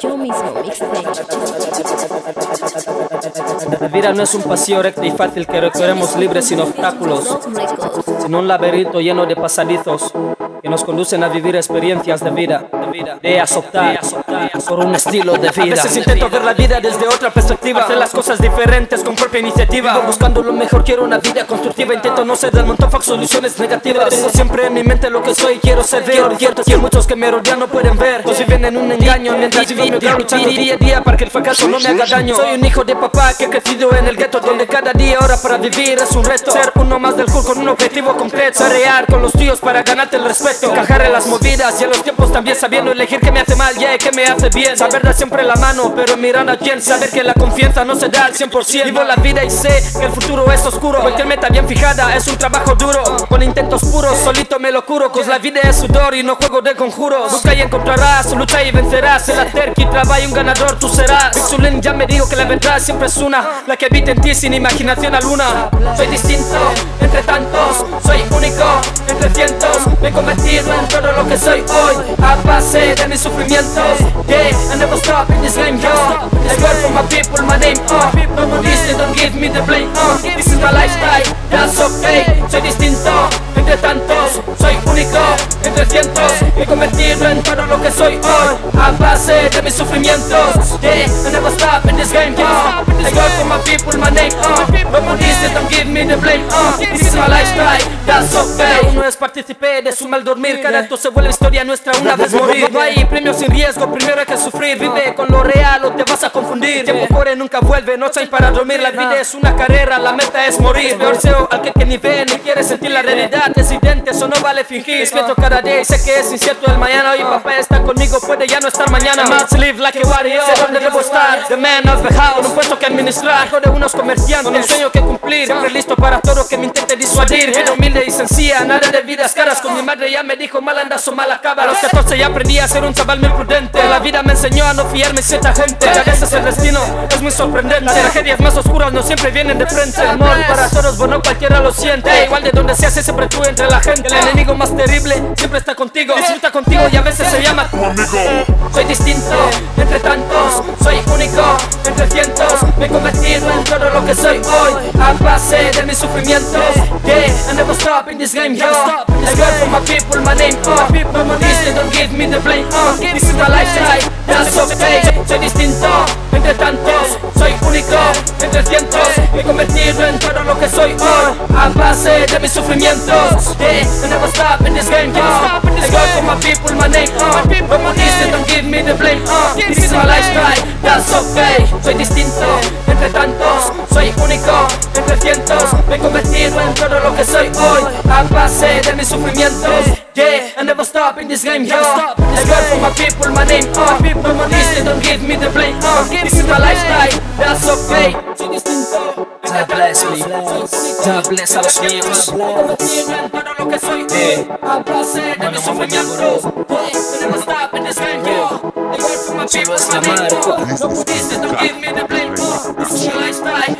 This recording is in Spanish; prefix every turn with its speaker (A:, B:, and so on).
A: Yo mismo, mixtape.
B: La vida no es un pasillo recto y fácil que recorremos libres sin obstáculos, sino un laberinto lleno de pasadizos que nos conducen a vivir experiencias de vida, de vida, de optar por un estilo de vida. A veces intento ver la vida desde otra perspectiva, hacer las cosas diferentes con propia iniciativa. Vivo buscando lo mejor, quiero una vida constructiva, intento no ser del montón, fuck soluciones negativas. Tengo siempre en mi mente lo que soy, quiero ser quiero cierto que muchos que me rodean no pueden ver. Pues viven en un engaño mientras vivo mi luchando día a día para que el fracaso no me haga daño. Soy un hijo de papá que he crecido en el gueto donde cada día ahora para vivir es un reto. Ser uno más del cool con un objetivo concreto, real con los tíos para ganarte el respeto. Encajar en las movidas y en los tiempos también sabiendo elegir qué me hace mal yeah, qué me hace bien. Saber dar siempre la mano, pero mirar a quién. Saber que la confianza no se da al 100%. Vivo la vida y sé que el futuro es oscuro. Cualquier meta bien fijada es un trabajo duro. Con intentos puros, solito me lo curo. Cos la vida es sudor y no juego de conjuros. Busca y encontrarás, lucha y vencerás. En la terqui trabaja y un ganador tú serás. Bixulin ya me dijo que la verdad siempre es una. La que habita en ti sin imaginación alguna. Soy distinto entre tantos, soy único entre cientos. Me he convertido en todo lo que soy hoy. A base de mis sufrimientos. Yeah, I never stop in this game, yo. I work for my people, my name, uh No dice, don't give me the blame, uh This is my lifestyle, that's okay. Soy distinto entre tantos. Soy único entre cientos Me he convertido en todo lo que soy hoy. A base de mis sufrimientos. Yeah, I never stop in this game, yo. I work for my people, my name, uh No don't give me the blame, uh This is my lifestyle, that's okay Uno es participé de su mal dormir. Cada acto se vuelve historia nuestra una vez morir. No hay premio sin riesgo, primero hay que sufrir. Vive con lo real o te vas a confundir. Tiempo corre, nunca vuelve, no hay para dormir. La vida es una carrera, la meta es morir. Peor al que, que ni ve ni quiere sentir la realidad. Es idente, eso no vale fingir. Respeto cada día y sé que es incierto el mañana. Hoy papá está conmigo, puede ya no estar mañana. Must live like a warrior, sé dónde debo estar. The man of the house, que administrar Hijo de unos comerciantes, con un sueño que cumplir Siempre listo para todo que me intente disuadir. Era humilde y sencilla, nada de vidas caras. Con mi madre ya me dijo mal andas o mal acaba A los 14 ya aprendí a ser un chaval muy prudente. La vida me enseñó a no fiarme cierta gente. A veces el destino es muy sorprendente. Las tragedias más oscuras no siempre vienen de frente. Amor para todos, bueno cualquiera lo siente. Igual de donde seas siempre tú entre la gente. El enemigo más terrible siempre está contigo. Disfruta contigo y a veces se llama tu amigo. Soy distinto entre tantos Soy único entre cientos Me he convertido en todo lo que soy hoy A base de mis sufrimientos. Yeah, I never stop in this game, yo. I work for my people, my name, uh No more listen, don't give me the blame, uh This is my lifestyle, that's okay Soy distinto. Entre tantos Soy único entre cientos. Me he convertido en todo lo que soy hoy A base de mis sufrimientos. Yeah, I never stop in this game, yo Work for my people, my name, uh. No more listen, don't give me the blame, uh. This is my lifestyle, that's okay. Soy distinto. Entre tantos Soy único. Entre cientos Me he convertido en todo lo que soy hoy. A base de mis sufrimientos. Yeah, I never stop in this game, yo. I work for my people, my name, uh. More listen, don't give me the blame, uh. This is my lifestyle, that's okay. Soy distinto
C: God bless me. God bless a los míos.
B: Todo lo the soy, de mi sufrimiento. Tenemos stop in this game, yeah. I got from my people, my people. No pudiste, the blame,